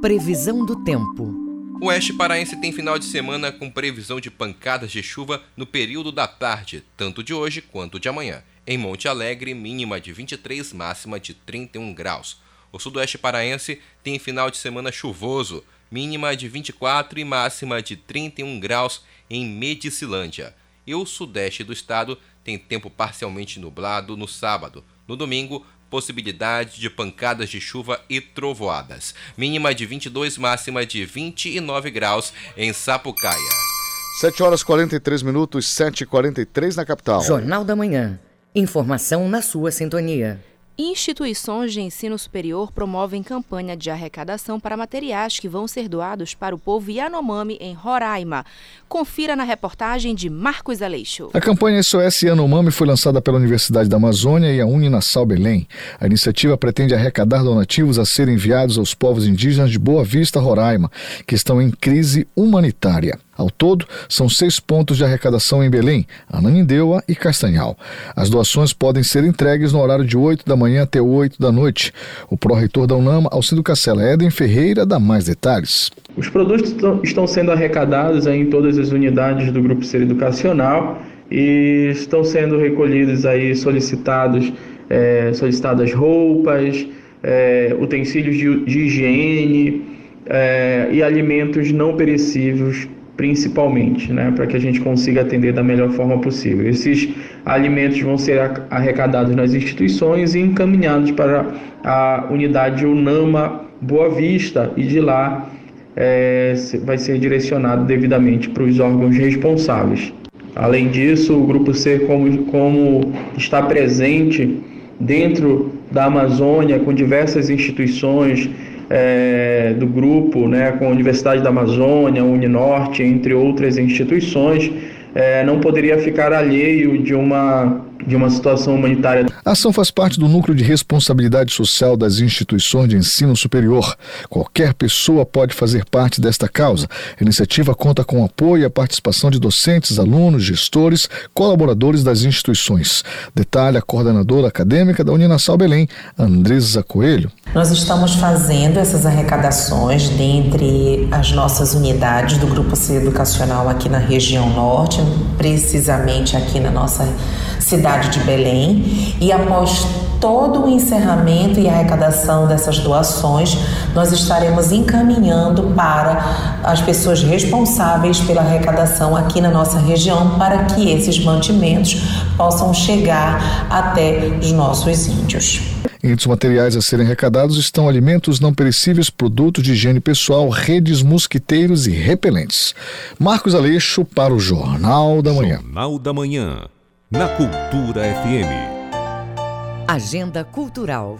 Previsão do tempo. O oeste paraense tem final de semana com previsão de pancadas de chuva no período da tarde, tanto de hoje quanto de amanhã. Em Monte Alegre, mínima de 23, máxima de 31 graus. O sudoeste paraense tem final de semana chuvoso, mínima de 24 e máxima de 31 graus em Medicilândia. E o sudeste do estado tem tempo parcialmente nublado no sábado. No domingo, possibilidade de pancadas de chuva e trovoadas. Mínima de 22, máxima de 29 graus em Sapucaia. 7 horas 43 minutos, 7h43 na capital. Jornal da Manhã. Informação na sua sintonia. Instituições de ensino superior promovem campanha de arrecadação para materiais que vão ser doados para o povo Yanomami em Roraima. Confira na reportagem de Marcos Aleixo. A campanha SOS Yanomami foi lançada pela Universidade da Amazônia e a Uninasal Belém. A iniciativa pretende arrecadar donativos a serem enviados aos povos indígenas de Boa Vista, Roraima, que estão em crise humanitária. Ao todo, são seis pontos de arrecadação em Belém, Ananindeua e Castanhal. As doações podem ser entregues no horário de 8 da manhã até 8 da noite. O pró-reitor da UNAMA, Alcido Cacela Eden Ferreira, dá mais detalhes. Os produtos estão sendo arrecadados em todas as unidades do Grupo Ser Educacional e estão sendo recolhidos aí solicitados é, solicitadas roupas, é, utensílios de, de higiene é, e alimentos não perecíveis principalmente, né, para que a gente consiga atender da melhor forma possível. Esses alimentos vão ser arrecadados nas instituições e encaminhados para a unidade UNAMA Boa Vista e de lá é, vai ser direcionado devidamente para os órgãos responsáveis. Além disso, o Grupo C, como, como está presente dentro da Amazônia com diversas instituições, é, do grupo, né, com a Universidade da Amazônia, Uninorte, entre outras instituições, é, não poderia ficar alheio de uma de uma situação humanitária. A ação faz parte do núcleo de responsabilidade social das instituições de ensino superior. Qualquer pessoa pode fazer parte desta causa. A iniciativa conta com o apoio e a participação de docentes, alunos, gestores, colaboradores das instituições. Detalhe a coordenadora acadêmica da Uninasal Belém, Andresa Coelho. Nós estamos fazendo essas arrecadações dentre as nossas unidades do Grupo C Educacional aqui na região norte, precisamente aqui na nossa cidade de Belém. E após todo o encerramento e arrecadação dessas doações, nós estaremos encaminhando para as pessoas responsáveis pela arrecadação aqui na nossa região para que esses mantimentos possam chegar até os nossos índios. Entre os materiais a serem arrecadados estão alimentos não perecíveis, produtos de higiene pessoal, redes, mosquiteiros e repelentes. Marcos Aleixo para o Jornal da Manhã. Jornal da Manhã, na Cultura FM. Agenda Cultural.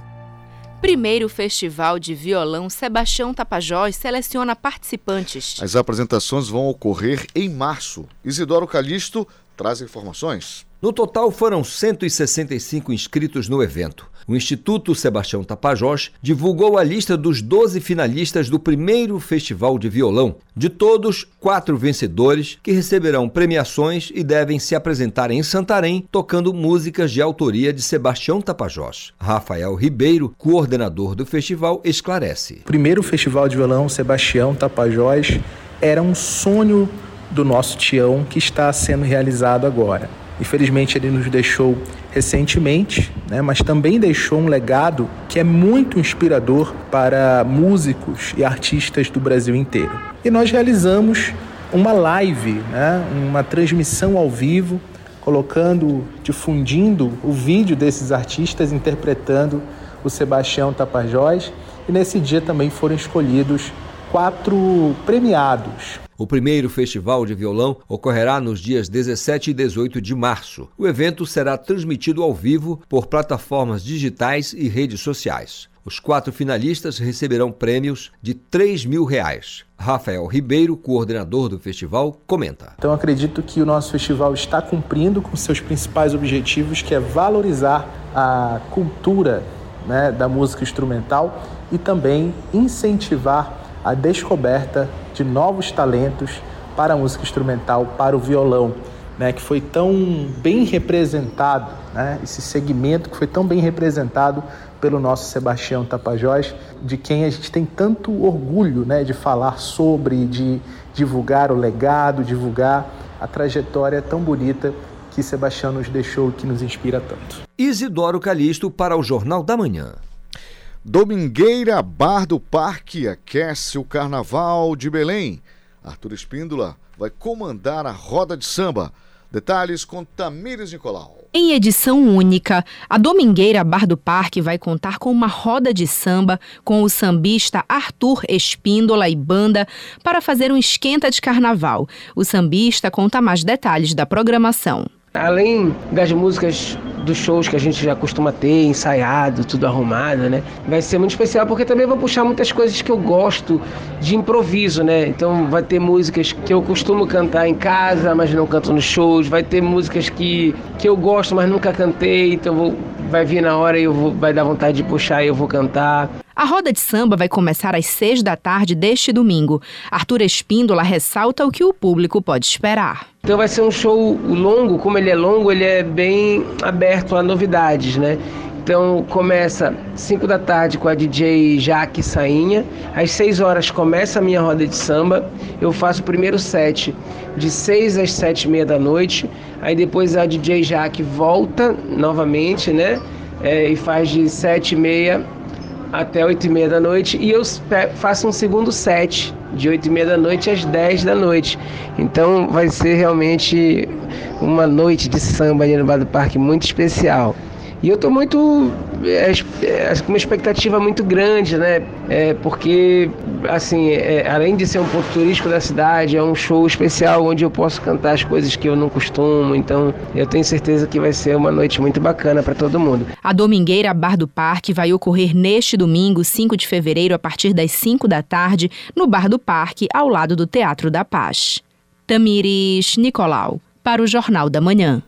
Primeiro Festival de Violão Sebastião Tapajós seleciona participantes. As apresentações vão ocorrer em março. Isidoro Calixto traz informações. No total foram 165 inscritos no evento. O Instituto Sebastião Tapajós divulgou a lista dos 12 finalistas do primeiro Festival de Violão. De todos, quatro vencedores que receberão premiações e devem se apresentar em Santarém tocando músicas de autoria de Sebastião Tapajós. Rafael Ribeiro, coordenador do festival, esclarece. Primeiro Festival de Violão Sebastião Tapajós era um sonho do nosso Tião que está sendo realizado agora. Infelizmente, ele nos deixou recentemente, né, mas também deixou um legado que é muito inspirador para músicos e artistas do Brasil inteiro. E nós realizamos uma live, né, uma transmissão ao vivo, colocando, difundindo o vídeo desses artistas interpretando o Sebastião Tapajós. E nesse dia também foram escolhidos quatro premiados. O primeiro festival de violão ocorrerá nos dias 17 e 18 de março. O evento será transmitido ao vivo por plataformas digitais e redes sociais. Os quatro finalistas receberão prêmios de 3 mil reais. Rafael Ribeiro, coordenador do festival, comenta. Então acredito que o nosso festival está cumprindo com seus principais objetivos, que é valorizar a cultura né, da música instrumental e também incentivar a descoberta de novos talentos para a música instrumental, para o violão, né, que foi tão bem representado, né, esse segmento que foi tão bem representado pelo nosso Sebastião Tapajós, de quem a gente tem tanto orgulho né, de falar sobre, de divulgar o legado, divulgar a trajetória tão bonita que Sebastião nos deixou que nos inspira tanto. Isidoro Calixto para o Jornal da Manhã. Domingueira Bar do Parque aquece o Carnaval de Belém. Arthur Espíndola vai comandar a roda de samba. Detalhes com Tamires Nicolau. Em edição única, a Domingueira Bar do Parque vai contar com uma roda de samba com o sambista Arthur Espíndola e banda para fazer um esquenta de carnaval. O sambista conta mais detalhes da programação. Além das músicas dos shows que a gente já costuma ter, ensaiado, tudo arrumado, né? Vai ser muito especial porque também vou puxar muitas coisas que eu gosto de improviso, né? Então vai ter músicas que eu costumo cantar em casa, mas não canto nos shows. Vai ter músicas que, que eu gosto, mas nunca cantei, então vou, vai vir na hora e eu vou, vai dar vontade de puxar e eu vou cantar. A roda de samba vai começar às seis da tarde deste domingo. Arthur Espíndola ressalta o que o público pode esperar. Então vai ser um show longo, como ele é longo, ele é bem aberto a novidades, né? Então começa 5 da tarde com a DJ Jaque Sainha. Às 6 horas começa a minha roda de samba. Eu faço o primeiro set de 6 às 7 e meia da noite. Aí depois a DJ Jaque volta novamente, né? É, e faz de 7 e meia até 8 e meia da noite e eu faço um segundo set de 8 e meia da noite às 10 da noite. Então vai ser realmente uma noite de samba ali no Bar do Parque muito especial. E eu estou muito é, é, uma expectativa muito grande, né? É, porque, assim, é, além de ser um ponto turístico da cidade, é um show especial onde eu posso cantar as coisas que eu não costumo. Então, eu tenho certeza que vai ser uma noite muito bacana para todo mundo. A Domingueira Bar do Parque vai ocorrer neste domingo, 5 de fevereiro, a partir das 5 da tarde, no Bar do Parque, ao lado do Teatro da Paz. Tamires Nicolau, para o Jornal da Manhã.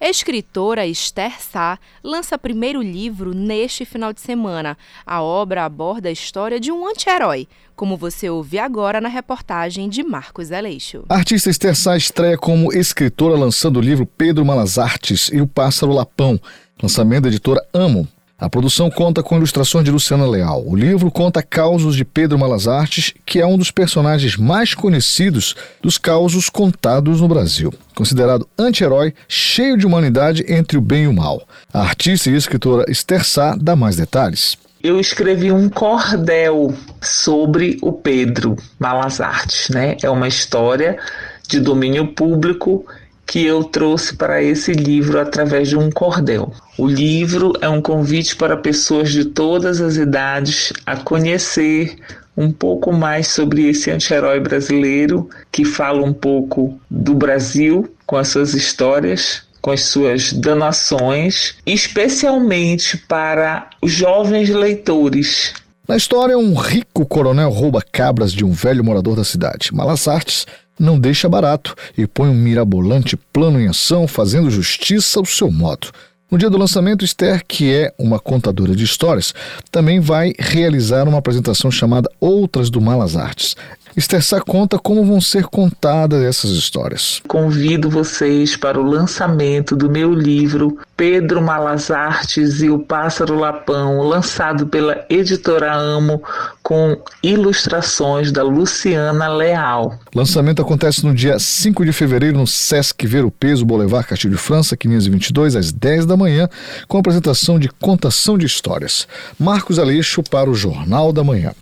Escritora Esther Sá lança primeiro livro neste final de semana. A obra aborda a história de um anti-herói, como você ouve agora na reportagem de Marcos Aleixo. A artista Esther Sá estreia como escritora lançando o livro Pedro Malas Artes e o Pássaro Lapão, lançamento da editora Amo. A produção conta com ilustrações de Luciana Leal. O livro conta causos de Pedro Malas Artes, que é um dos personagens mais conhecidos dos causos contados no Brasil. Considerado anti-herói, cheio de humanidade entre o bem e o mal. A artista e escritora Esther Sá dá mais detalhes. Eu escrevi um cordel sobre o Pedro Malas Artes, né? É uma história de domínio público que eu trouxe para esse livro através de um cordel. O livro é um convite para pessoas de todas as idades a conhecer um pouco mais sobre esse anti-herói brasileiro que fala um pouco do Brasil com as suas histórias, com as suas danações, especialmente para os jovens leitores. Na história, um rico coronel rouba cabras de um velho morador da cidade. Malas Artes não deixa barato e põe um mirabolante plano em ação, fazendo justiça ao seu modo. No dia do lançamento, Esther, que é uma contadora de histórias, também vai realizar uma apresentação chamada Outras do Malas Artes. Esther Sá conta como vão ser contadas essas histórias. Convido vocês para o lançamento do meu livro Pedro Malas Artes e o Pássaro Lapão, lançado pela editora Amo, com ilustrações da Luciana Leal. Lançamento acontece no dia 5 de fevereiro no Sesc Ver o Peso, Boulevard Castilho de França, 522, às 10 da manhã, com apresentação de contação de histórias. Marcos Aleixo para o Jornal da Manhã.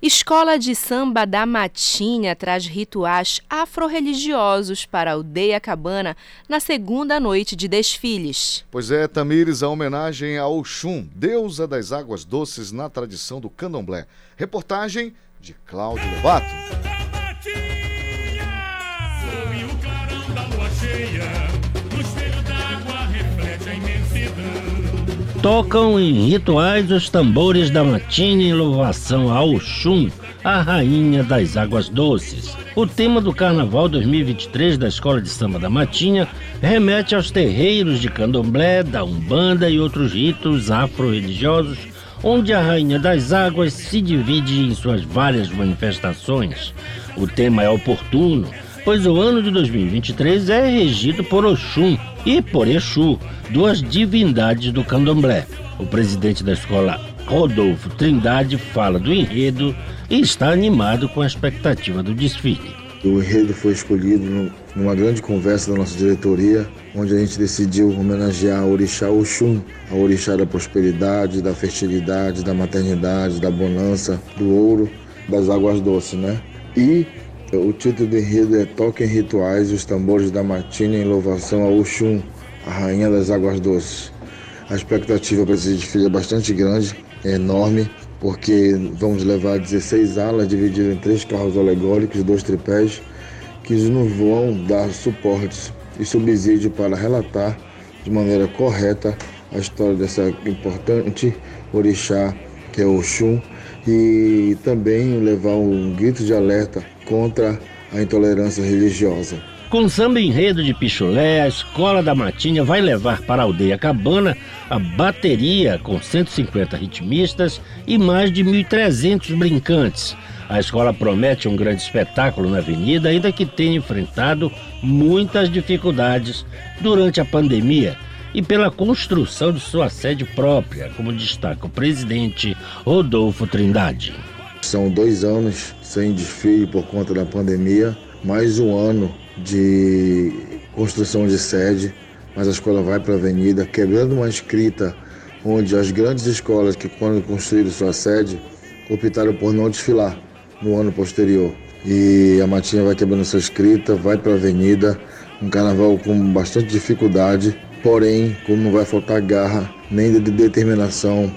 Escola de Samba da Matinha traz rituais afro-religiosos para a Aldeia Cabana na segunda noite de desfiles. Pois é, Tamires, a homenagem a Oxum, deusa das águas doces na tradição do candomblé. Reportagem de Cláudio Lobato. Tocam em rituais os tambores da matina em louvação a Oxum, a rainha das águas doces. O tema do Carnaval 2023 da Escola de Samba da Matinha remete aos terreiros de candomblé, da umbanda e outros ritos afro-religiosos, onde a rainha das águas se divide em suas várias manifestações. O tema é oportuno, pois o ano de 2023 é regido por Oxum e por Exu, duas divindades do candomblé. O presidente da escola, Rodolfo Trindade, fala do enredo e está animado com a expectativa do desfile. O enredo foi escolhido numa grande conversa da nossa diretoria, onde a gente decidiu homenagear a Orixá Oxum, a Orixá da prosperidade, da fertilidade, da maternidade, da bonança, do ouro, das águas doces, né? E o título do enredo é Toquem Rituais os Tambores da Matina em louvação a Oxum, a Rainha das Águas Doces. A expectativa para esse desfile é bastante grande, é enorme, porque vamos levar 16 alas divididas em três carros alegóricos dois tripés, que nos vão dar suportes e subsídio para relatar de maneira correta a história dessa importante orixá que é Oxum e também levar um grito de alerta contra a intolerância religiosa. Com samba enredo de Pichulé, a Escola da Matinha vai levar para a aldeia Cabana a bateria com 150 ritmistas e mais de 1.300 brincantes. A escola promete um grande espetáculo na avenida, ainda que tenha enfrentado muitas dificuldades durante a pandemia e pela construção de sua sede própria, como destaca o presidente Rodolfo Trindade. São dois anos sem desfile por conta da pandemia, mais um ano de construção de sede, mas a escola vai para a avenida, quebrando uma escrita onde as grandes escolas que quando construíram sua sede optaram por não desfilar no ano posterior. E a Matinha vai quebrando sua escrita, vai para a avenida, um carnaval com bastante dificuldade, porém, como não vai faltar garra nem de determinação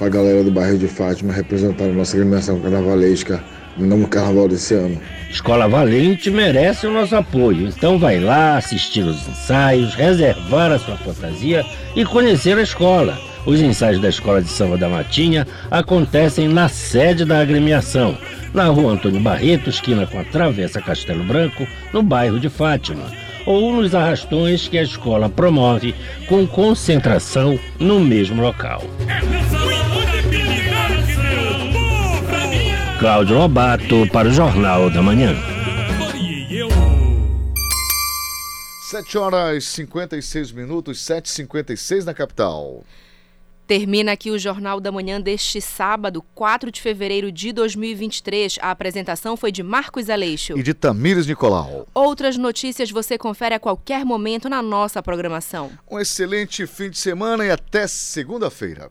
para a galera do bairro de Fátima representar a nossa agremiação carnavalesca no carnaval desse ano. Escola Valente merece o nosso apoio, então vai lá assistir os ensaios, reservar a sua fantasia e conhecer a escola. Os ensaios da Escola de Samba da Matinha acontecem na sede da agremiação, na rua Antônio Barreto, esquina com a Travessa Castelo Branco, no bairro de Fátima, ou nos arrastões que a escola promove com concentração no mesmo local. Cláudio Lobato para o Jornal da Manhã. 7 horas e 56 minutos, 7h56 na capital. Termina aqui o Jornal da Manhã deste sábado, 4 de fevereiro de 2023. A apresentação foi de Marcos Aleixo. E de Tamires Nicolau. Outras notícias você confere a qualquer momento na nossa programação. Um excelente fim de semana e até segunda-feira.